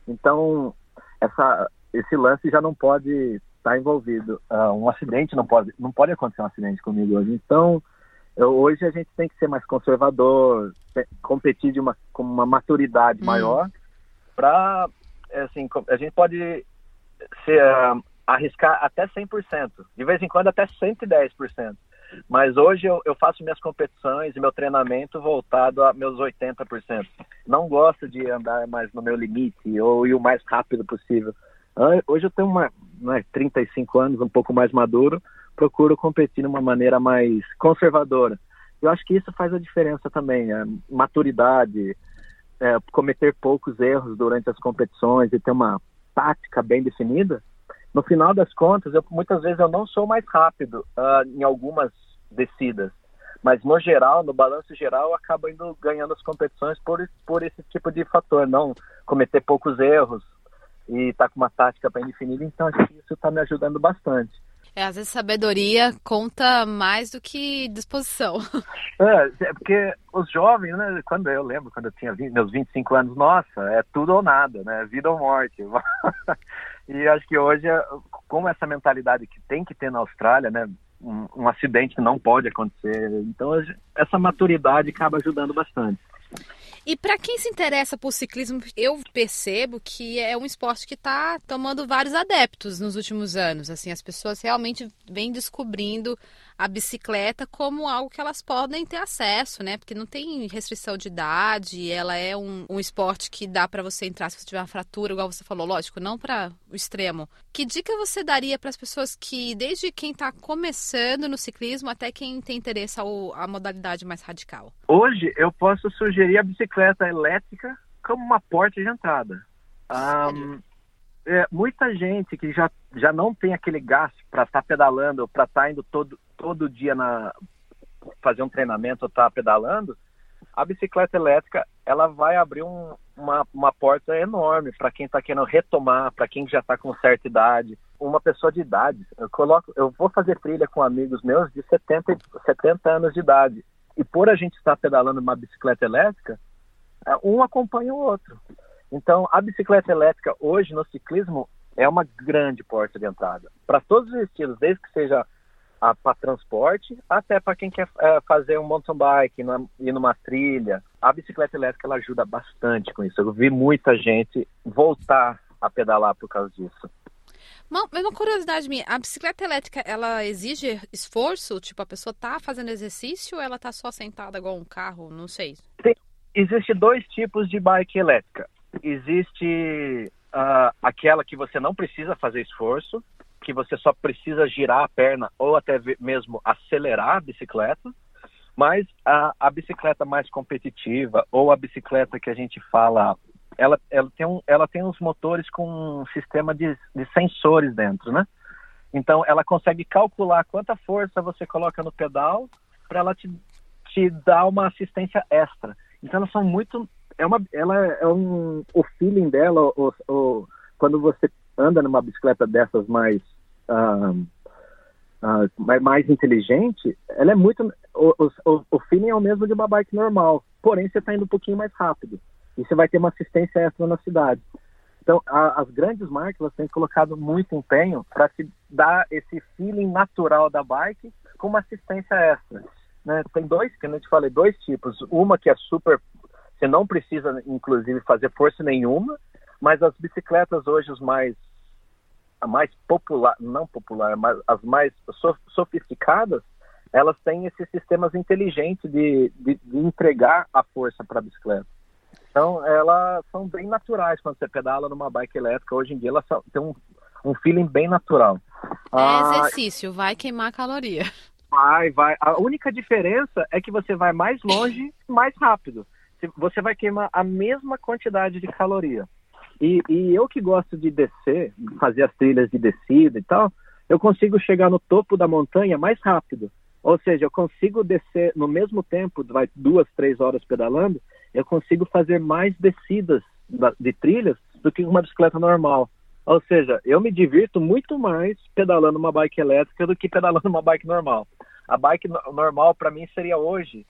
Então, essa, esse lance já não pode estar envolvido. Uh, um acidente não pode, não pode acontecer um acidente comigo hoje. Então, hoje a gente tem que ser mais conservador, competir de uma, com uma maturidade hum. maior para é assim, a gente pode se, uh, arriscar até 100%, de vez em quando até 110%. Mas hoje eu, eu, faço minhas competições e meu treinamento voltado a meus 80%. Não gosto de andar mais no meu limite ou ir o mais rápido possível. Hoje eu tenho uma, né, 35 anos, um pouco mais maduro, procuro competir de uma maneira mais conservadora. Eu acho que isso faz a diferença também, a maturidade, é, cometer poucos erros durante as competições e ter uma tática bem definida, no final das contas, eu, muitas vezes eu não sou mais rápido uh, em algumas descidas, mas no geral, no balanço geral, eu acabo indo ganhando as competições por, por esse tipo de fator, não cometer poucos erros e estar tá com uma tática bem definida, então acho que isso está me ajudando bastante. É, às vezes sabedoria conta mais do que disposição. [LAUGHS] É, é porque os jovens, né, quando eu lembro, quando eu tinha 20, meus 25 anos, nossa, é tudo ou nada, né, vida ou morte. [LAUGHS] e acho que hoje, com essa mentalidade que tem que ter na Austrália, né, um, um acidente não pode acontecer, então essa maturidade acaba ajudando bastante. E para quem se interessa por ciclismo, eu percebo que é um esporte que está tomando vários adeptos nos últimos anos. Assim, as pessoas realmente vêm descobrindo a bicicleta como algo que elas podem ter acesso, né? Porque não tem restrição de idade, ela é um, um esporte que dá para você entrar se você tiver uma fratura, igual você falou, lógico, não para o extremo. Que dica você daria para as pessoas que, desde quem está começando no ciclismo até quem tem interesse ao, a modalidade mais radical? Hoje eu posso sugerir a bicicleta elétrica como uma porta de entrada. Um, é, muita gente que já, já não tem aquele gasto para estar tá pedalando, para estar tá indo todo, todo dia na fazer um treinamento ou estar tá pedalando, a bicicleta elétrica ela vai abrir um, uma, uma porta enorme para quem está querendo retomar, para quem já está com certa idade, uma pessoa de idade. Eu coloco, eu vou fazer trilha com amigos meus de 70, 70 anos de idade e por a gente estar pedalando uma bicicleta elétrica, é, um acompanha o outro. Então, a bicicleta elétrica hoje no ciclismo é uma grande porta de entrada para todos os estilos, desde que seja para transporte até para quem quer é, fazer um mountain bike, ir numa trilha. A bicicleta elétrica ela ajuda bastante com isso. Eu vi muita gente voltar a pedalar por causa disso. Uma, uma curiosidade minha, a bicicleta elétrica, ela exige esforço? Tipo, a pessoa tá fazendo exercício ou ela tá só sentada igual um carro? Não sei. Tem, existe dois tipos de bike elétrica existe uh, aquela que você não precisa fazer esforço, que você só precisa girar a perna ou até mesmo acelerar a bicicleta, mas a, a bicicleta mais competitiva ou a bicicleta que a gente fala, ela, ela, tem, um, ela tem uns motores com um sistema de, de sensores dentro, né? Então ela consegue calcular quanta força você coloca no pedal para ela te, te dar uma assistência extra. Então elas são muito é uma, ela é um, o feeling dela, o, o, quando você anda numa bicicleta dessas mais, uh, uh, mais, inteligente, ela é muito, o, o, o feeling é o mesmo de uma bike normal, porém você está indo um pouquinho mais rápido e você vai ter uma assistência extra na cidade. Então, a, as grandes marcas têm colocado muito empenho para te dar esse feeling natural da bike com uma assistência extra. Né? Tem dois, que eu te falei, dois tipos. Uma que é super você não precisa, inclusive, fazer força nenhuma, mas as bicicletas hoje, os mais a mais popular, não popular, mas as mais sofisticadas, elas têm esses sistemas inteligentes de, de, de entregar a força para a bicicleta. Então, elas são bem naturais quando você pedala numa bike elétrica. Hoje em dia, elas têm um, um feeling bem natural. É ah, exercício, vai queimar caloria. Vai, vai. A única diferença é que você vai mais longe, mais rápido. Você vai queimar a mesma quantidade de caloria. E, e eu que gosto de descer, fazer as trilhas de descida e tal, eu consigo chegar no topo da montanha mais rápido. Ou seja, eu consigo descer no mesmo tempo, vai duas, três horas pedalando, eu consigo fazer mais descidas de trilhas do que uma bicicleta normal. Ou seja, eu me divirto muito mais pedalando uma bike elétrica do que pedalando uma bike normal. A bike normal para mim seria hoje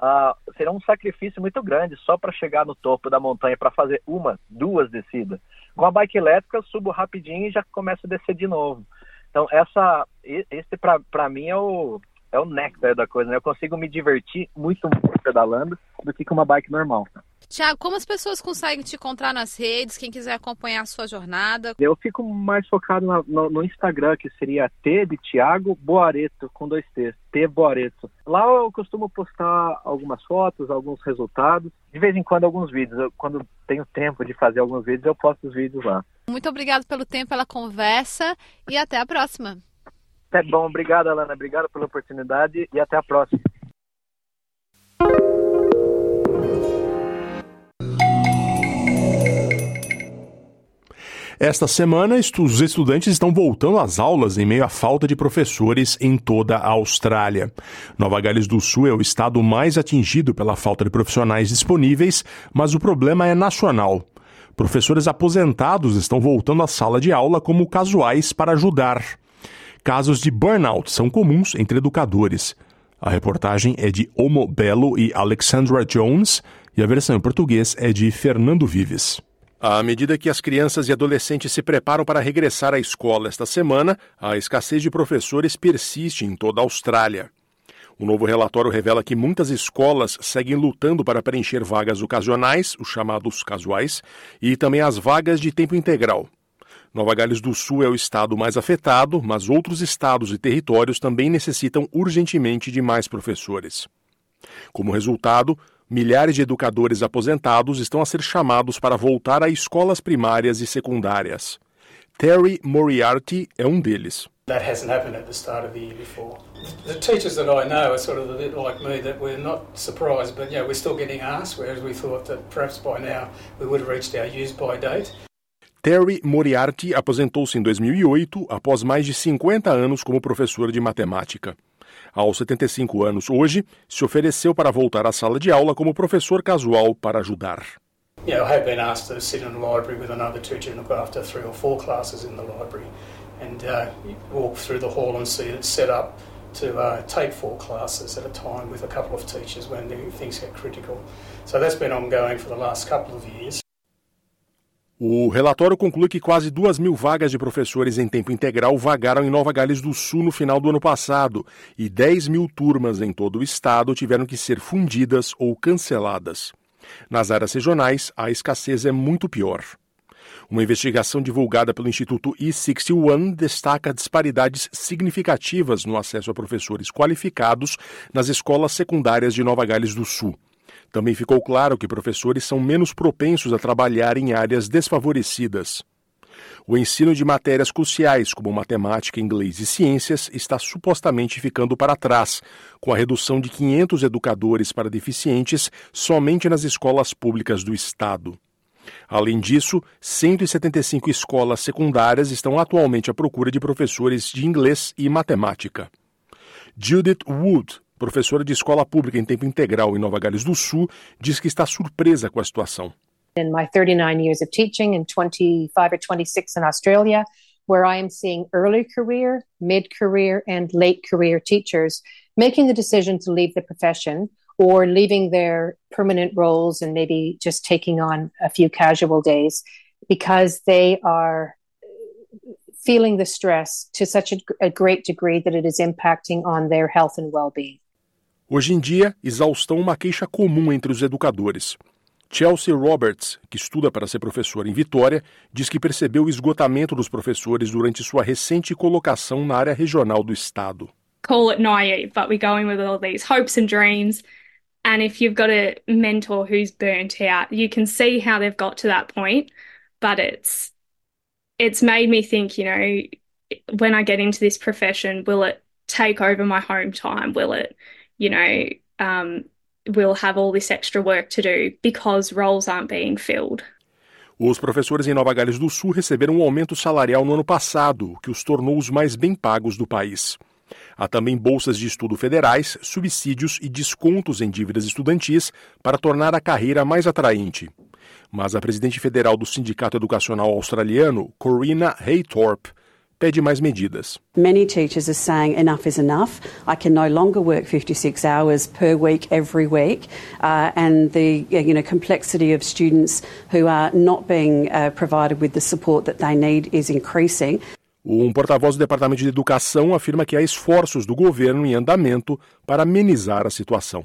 uh, seria um sacrifício muito grande só para chegar no topo da montanha para fazer uma, duas descidas. Com a bike elétrica eu subo rapidinho e já começo a descer de novo. Então essa, esse para mim é o é o néctar da coisa. Né? Eu consigo me divertir muito mais pedalando do que com uma bike normal. Tiago, como as pessoas conseguem te encontrar nas redes? Quem quiser acompanhar a sua jornada? Eu fico mais focado no, no, no Instagram, que seria T de Tiago Boareto, com dois T, T Boareto. Lá eu costumo postar algumas fotos, alguns resultados, de vez em quando alguns vídeos. Eu, quando tenho tempo de fazer alguns vídeos, eu posto os vídeos lá. Muito obrigado pelo tempo, pela conversa e até a próxima. É bom, obrigado, Alana. Obrigado pela oportunidade e até a próxima. Esta semana, os estudantes estão voltando às aulas em meio à falta de professores em toda a Austrália. Nova Gales do Sul é o estado mais atingido pela falta de profissionais disponíveis, mas o problema é nacional. Professores aposentados estão voltando à sala de aula como casuais para ajudar. Casos de burnout são comuns entre educadores. A reportagem é de Omo Belo e Alexandra Jones e a versão em português é de Fernando Vives. À medida que as crianças e adolescentes se preparam para regressar à escola esta semana, a escassez de professores persiste em toda a Austrália. O novo relatório revela que muitas escolas seguem lutando para preencher vagas ocasionais, os chamados casuais, e também as vagas de tempo integral. Nova Gales do Sul é o estado mais afetado, mas outros estados e territórios também necessitam urgentemente de mais professores. Como resultado, milhares de educadores aposentados estão a ser chamados para voltar a escolas primárias e secundárias. Terry Moriarty é um deles. That hasn't happened at the start of the year before. The teachers that I know are sort of a bit like me that we're not surprised, but we're still getting asked, whereas we thought that perhaps by now we would have reached our use by date. Terry Moriarty aposentou-se em 2008 após mais de 50 anos como professor de matemática aos 75 anos hoje, se ofereceu para voltar à sala de aula como professor casual para ajudar. Yeah, I have been asked to sit in the library with another teacher and look after three or four classes in the library and uh, walk through the hall and see it set up to uh, take four classes at a time with a couple of teachers when things get critical. So that's been ongoing for the last couple of years. O relatório conclui que quase duas mil vagas de professores em tempo integral vagaram em Nova Gales do Sul no final do ano passado e 10 mil turmas em todo o estado tiveram que ser fundidas ou canceladas. Nas áreas regionais, a escassez é muito pior. Uma investigação divulgada pelo Instituto E61 destaca disparidades significativas no acesso a professores qualificados nas escolas secundárias de Nova Gales do Sul. Também ficou claro que professores são menos propensos a trabalhar em áreas desfavorecidas. O ensino de matérias cruciais, como matemática, inglês e ciências, está supostamente ficando para trás, com a redução de 500 educadores para deficientes somente nas escolas públicas do Estado. Além disso, 175 escolas secundárias estão atualmente à procura de professores de inglês e matemática. Judith Wood, professora de escola pública em tempo integral em Nova Gales do Sul, diz que está surpresa com a situação. In my 39 years of teaching and 25 or 26 in Australia, where I am seeing early career, mid career, and late career teachers making the decision to leave the profession or leaving their permanent roles and maybe just taking on a few casual days because they are feeling the stress to such a, a great degree that it is impacting on their health and well being. Hoje em dia, exaustão é uma queixa comum entre os educadores. Chelsea Roberts, que estuda para ser professora em Vitória, diz que percebeu o esgotamento dos professores durante sua recente colocação na área regional do estado. Call it naive, but we're going with all these hopes and dreams And if you've got a mentor who's burnt out, you can see how they've got to that point. But it's it's made me think, you know, when I get into this profession, will it take over my home time? Will it, you know, um, will have all this extra work to do because roles aren't being filled? Os professores em Nova Gales do Sul receberam um aumento salarial no ano passado, que os tornou os mais bem pagos do país. Há também bolsas de estudo federais, subsídios e descontos em dívidas estudantis para tornar a carreira mais atraente. Mas a presidente federal do Sindicato Educacional Australiano, Corina Haythorpe, pede mais medidas. Many teachers are saying enough is enough. I can no longer work 56 hours per week every week, uh, and the you know complexity of students who are not being uh, provided with the support that they need is increasing. Um porta-voz do Departamento de Educação afirma que há esforços do governo em andamento para amenizar a situação.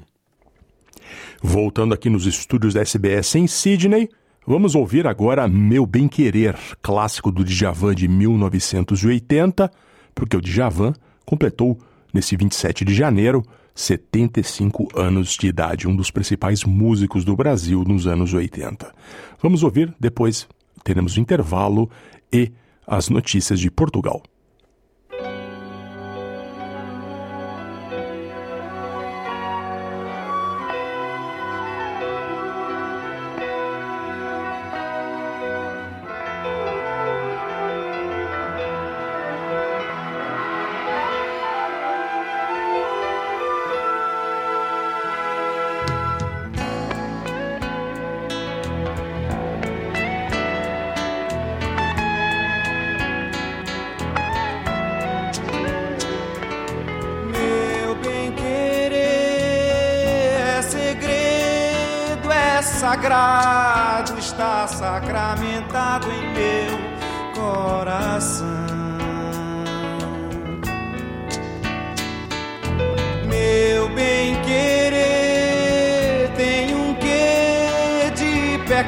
Voltando aqui nos estúdios da SBS em Sydney, vamos ouvir agora Meu Bem Querer, clássico do Djavan de 1980, porque o Djavan completou nesse 27 de janeiro 75 anos de idade, um dos principais músicos do Brasil nos anos 80. Vamos ouvir, depois teremos o intervalo e as notícias de Portugal.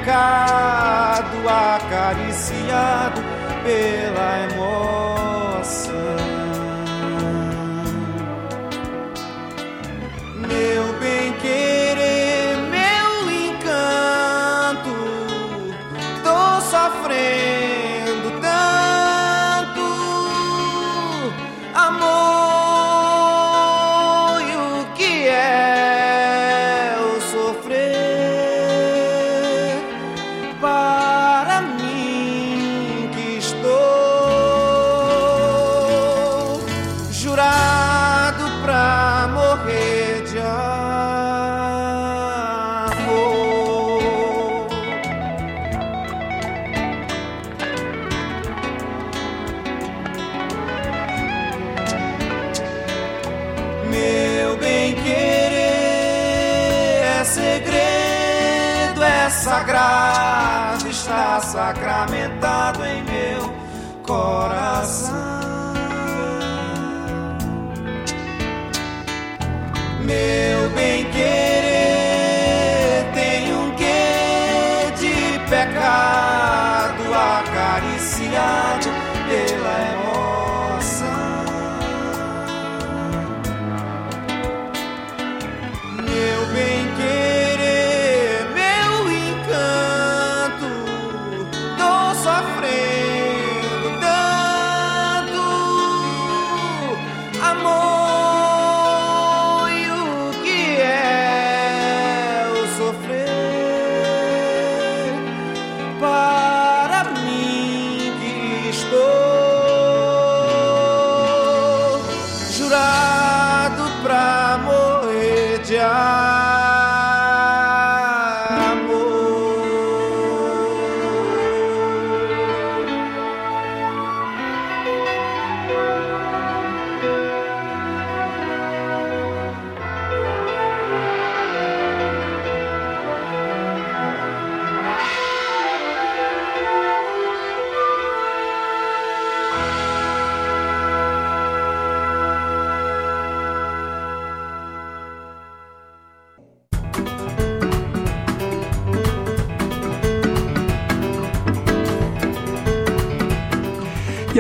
Pecado acariciado pela emoção.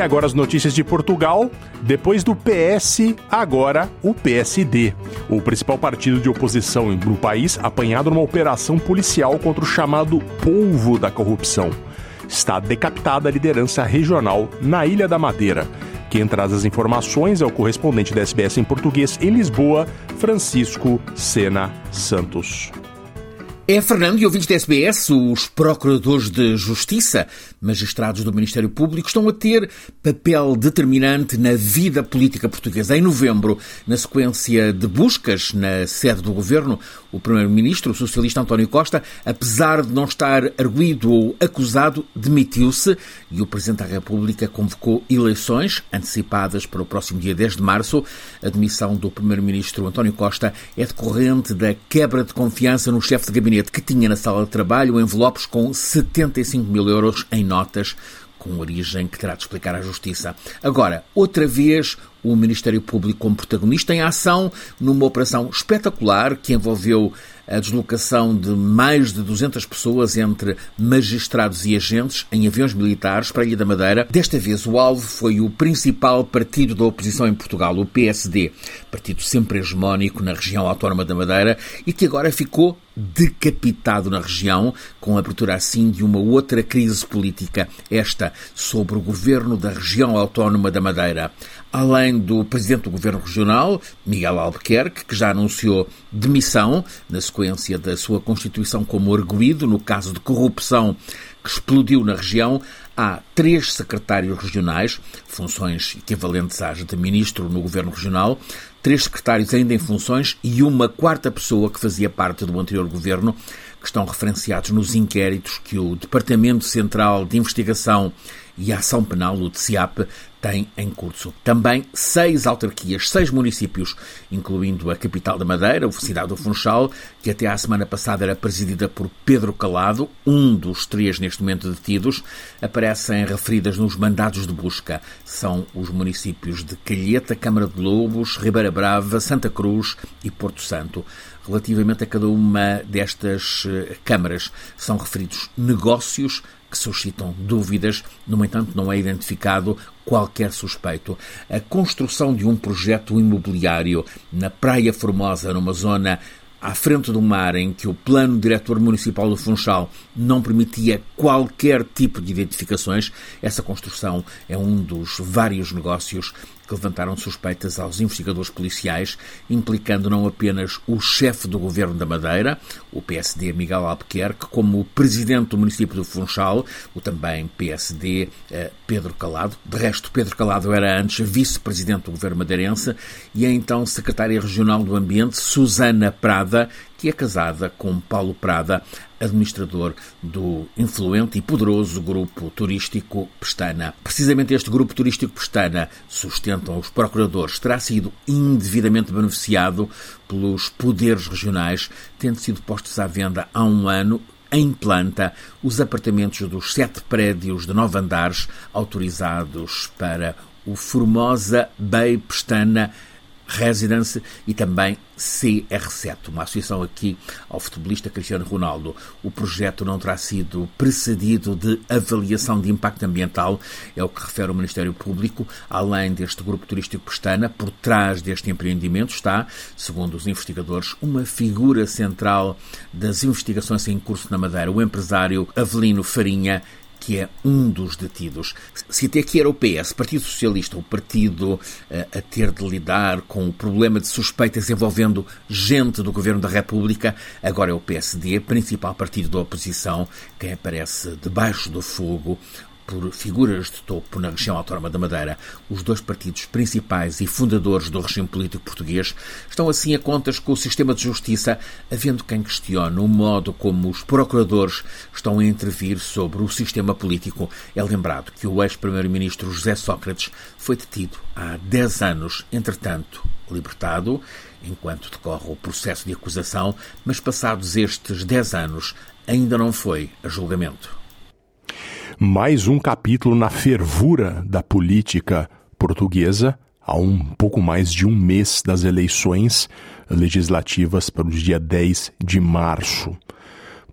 Agora as notícias de Portugal. Depois do PS, agora o PSD. O principal partido de oposição no país, apanhado numa operação policial contra o chamado polvo da corrupção. Está decapitada a liderança regional na Ilha da Madeira. Quem traz as informações é o correspondente da SBS em português em Lisboa, Francisco Sena Santos. É, Fernando, e ouvintes da SBS, os procuradores de justiça, magistrados do Ministério Público, estão a ter papel determinante na vida política portuguesa. Em novembro, na sequência de buscas na sede do governo, o primeiro-ministro, o socialista António Costa, apesar de não estar arguído ou acusado, demitiu-se e o Presidente da República convocou eleições antecipadas para o próximo dia 10 de março. A demissão do primeiro-ministro António Costa é decorrente da quebra de confiança no chefe de gabinete gabinete que tinha na sala de trabalho envelopes com 75 mil euros em notas com origem que terá de explicar à Justiça. Agora, outra vez, o Ministério Público como protagonista em ação numa operação espetacular que envolveu a deslocação de mais de 200 pessoas entre magistrados e agentes em aviões militares para a Ilha da Madeira. Desta vez, o alvo foi o principal partido da oposição em Portugal, o PSD, partido sempre hegemónico na região autónoma da Madeira e que agora ficou decapitado na região, com a abertura assim de uma outra crise política, esta sobre o governo da região autónoma da Madeira. Além do presidente do governo regional, Miguel Albuquerque, que já anunciou demissão na sequência da sua constituição como arguído no caso de corrupção que explodiu na região, há três secretários regionais, funções equivalentes às de ministro no governo regional, três secretários ainda em funções e uma quarta pessoa que fazia parte do anterior governo, que estão referenciados nos inquéritos que o Departamento Central de Investigação e Ação Penal, o DCIAP, tem em curso. Também seis autarquias, seis municípios, incluindo a capital da Madeira, a cidade do Funchal, que até à semana passada era presidida por Pedro Calado, um dos três neste momento detidos, aparecem referidas nos mandados de busca. São os municípios de Calheta, Câmara de Lobos, Ribeira Brava, Santa Cruz e Porto Santo. Relativamente a cada uma destas eh, câmaras, são referidos negócios que suscitam dúvidas, no entanto, não é identificado qualquer suspeito. A construção de um projeto imobiliário na Praia Formosa, numa zona à frente do mar em que o plano diretor municipal do Funchal não permitia qualquer tipo de identificações, essa construção é um dos vários negócios que levantaram suspeitas aos investigadores policiais, implicando não apenas o chefe do governo da Madeira, o PSD Miguel Albuquerque, como o presidente do município do Funchal, o também PSD eh, Pedro Calado. De resto, Pedro Calado era antes vice-presidente do governo madeirense e a então secretária regional do Ambiente, Susana Prada, que é casada com Paulo Prada, administrador do influente e poderoso grupo turístico Pestana. Precisamente este grupo turístico Pestana, sustentam os procuradores, terá sido indevidamente beneficiado pelos poderes regionais, tendo sido postos à venda há um ano em planta os apartamentos dos sete prédios de nove andares autorizados para o Formosa Bay Pestana Residence e também CR7, uma associação aqui ao futebolista Cristiano Ronaldo. O projeto não terá sido precedido de avaliação de impacto ambiental, é o que refere o Ministério Público. Além deste grupo turístico Pestana, por trás deste empreendimento está, segundo os investigadores, uma figura central das investigações em curso na Madeira, o empresário Avelino Farinha, que é um dos detidos. Se até aqui era o PS, Partido Socialista, o partido uh, a ter de lidar com o problema de suspeitas envolvendo gente do Governo da República, agora é o PSD, principal partido da oposição, quem aparece debaixo do fogo por figuras de topo na região autónoma da Madeira, os dois partidos principais e fundadores do regime político português estão assim a contas com o sistema de justiça, havendo quem questione o modo como os procuradores estão a intervir sobre o sistema político. É lembrado que o ex-primeiro-ministro José Sócrates foi detido há 10 anos, entretanto libertado, enquanto decorre o processo de acusação, mas passados estes 10 anos ainda não foi a julgamento mais um capítulo na fervura da política portuguesa, há um pouco mais de um mês das eleições legislativas para o dia 10 de março.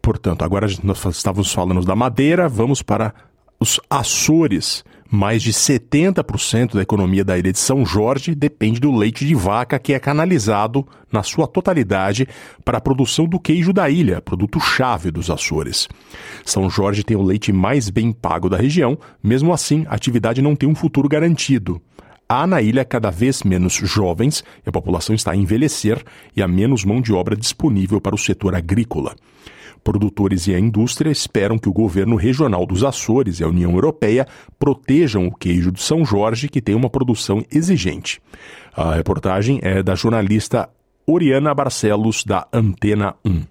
Portanto, agora nós estávamos falando da Madeira, vamos para os Açores. Mais de 70% da economia da ilha de São Jorge depende do leite de vaca que é canalizado, na sua totalidade, para a produção do queijo da ilha, produto-chave dos Açores. São Jorge tem o leite mais bem pago da região, mesmo assim, a atividade não tem um futuro garantido. Há na ilha cada vez menos jovens e a população está a envelhecer e há menos mão de obra disponível para o setor agrícola. Produtores e a indústria esperam que o governo regional dos Açores e a União Europeia protejam o queijo de São Jorge, que tem uma produção exigente. A reportagem é da jornalista Oriana Barcelos, da Antena 1.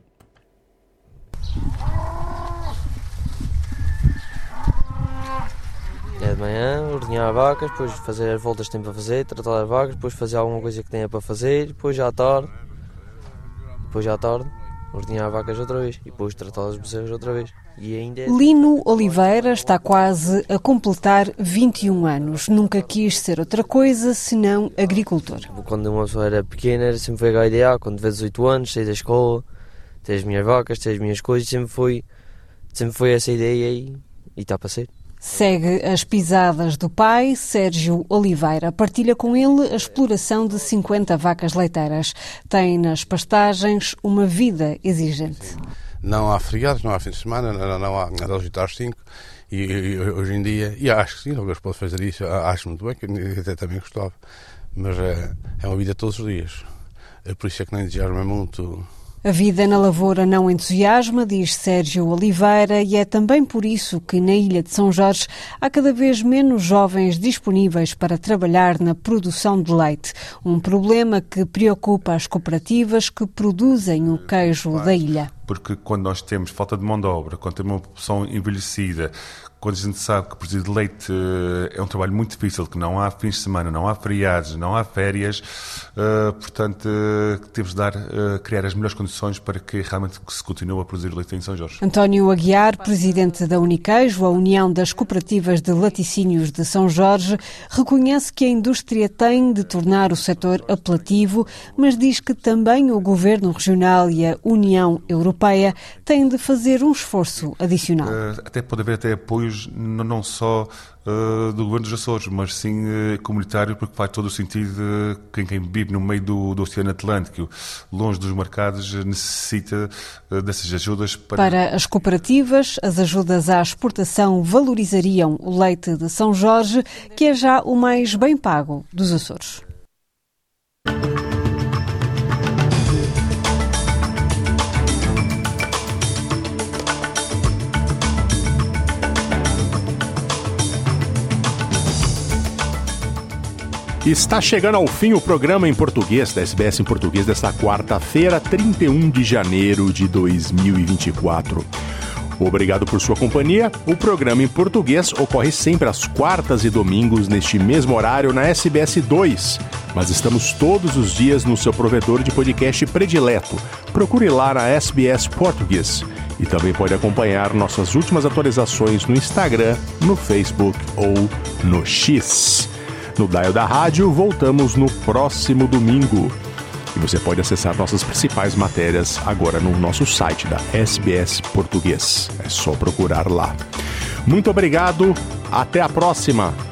É de manhã, ordenhar as vacas, depois fazer as voltas que tem para fazer, tratar as vacas, depois fazer alguma coisa que tenha para fazer, depois já à tarde, depois já à tarde, ordenhar as vacas outra vez e depois tratar as bezerras outra vez. E ainda é... Lino Oliveira está quase a completar 21 anos. Nunca quis ser outra coisa senão agricultor. Quando uma pessoa era pequena, sempre foi a ideia, quando tiver 18 anos, sair da escola, ter as minhas vacas, ter as minhas coisas, sempre foi, sempre foi essa ideia e, e está para ser. Segue as pisadas do pai, Sérgio Oliveira. Partilha com ele a exploração de 50 vacas leiteiras. Tem nas pastagens uma vida exigente. Não há feriados, não há fim de semana, não, não há aos 8 às 5. E, e, hoje em dia, e acho que sim, alguns podem fazer isso, acho muito bem, que até também gostava. Mas é, é uma vida todos os dias. É por isso é que não entusiasma muito a vida na lavoura não entusiasma, diz Sérgio Oliveira, e é também por isso que na Ilha de São Jorge há cada vez menos jovens disponíveis para trabalhar na produção de leite. Um problema que preocupa as cooperativas que produzem o queijo da ilha. Porque quando nós temos falta de mão de obra, quando temos uma população envelhecida, quando a gente sabe que produzir leite eh, é um trabalho muito difícil, que não há fins de semana, não há feriados, não há férias, uh, portanto, uh, temos de dar, criar as melhores condições para que realmente se continue a produzir leite em São Jorge. António Aguiar, presidente da Uniqueijo, a União das Cooperativas de Laticínios de São Jorge, reconhece que a indústria tem de tornar o setor apelativo, mas diz que também o Governo Regional e a União Europeia têm de fazer um esforço adicional. até pode haver até apoios apoios não só uh, do governo dos Açores, mas sim uh, comunitário, porque faz todo o sentido uh, quem, quem vive no meio do, do, Oceano Atlântico, longe dos mercados, necessita dessas ajudas. Para... para as cooperativas, as ajudas à exportação valorizariam o leite de São Jorge, que é já o mais bem pago dos Açores. Está chegando ao fim o programa em português da SBS em português desta quarta-feira, 31 de janeiro de 2024. Obrigado por sua companhia. O programa em português ocorre sempre às quartas e domingos neste mesmo horário na SBS 2, mas estamos todos os dias no seu provedor de podcast predileto. Procure lá na SBS Português. E também pode acompanhar nossas últimas atualizações no Instagram, no Facebook ou no X. No Dial da Rádio, voltamos no próximo domingo. E você pode acessar nossas principais matérias agora no nosso site da SBS Português. É só procurar lá. Muito obrigado, até a próxima!